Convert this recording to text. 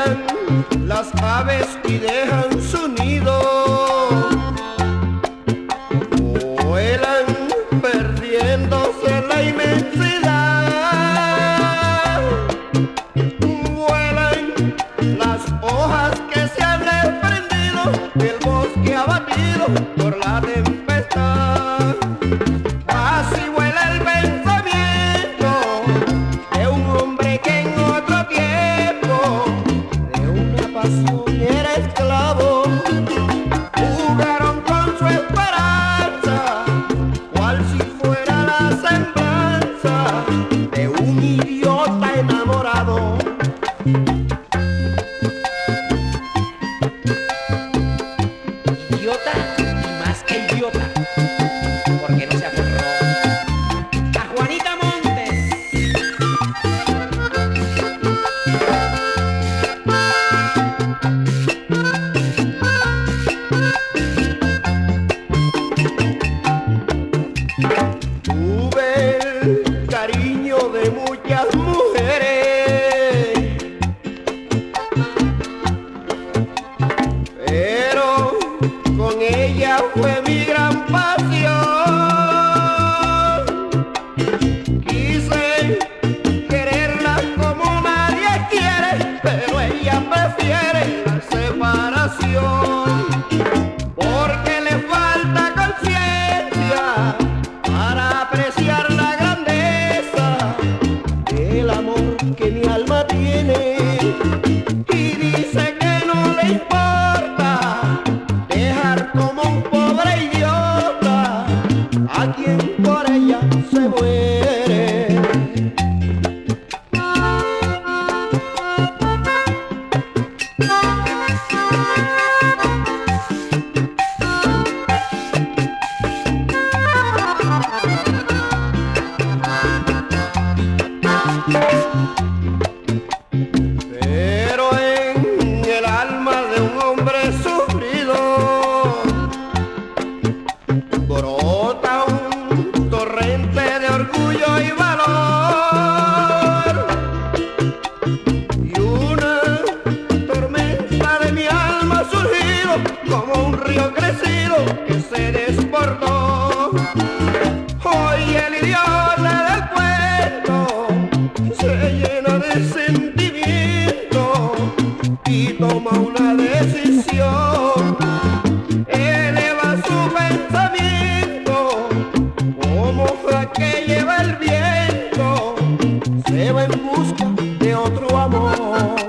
vuelan las aves y dejan su nido. Vuelan perdiéndose en la inmensidad. Vuelan las hojas que se han desprendido del bosque abatido por la tempestad. Tuve el cariño de muchas mujeres, pero con ella fue mi se muere. decisión, eleva su pensamiento, como la que lleva el viento, se va en busca de otro amor.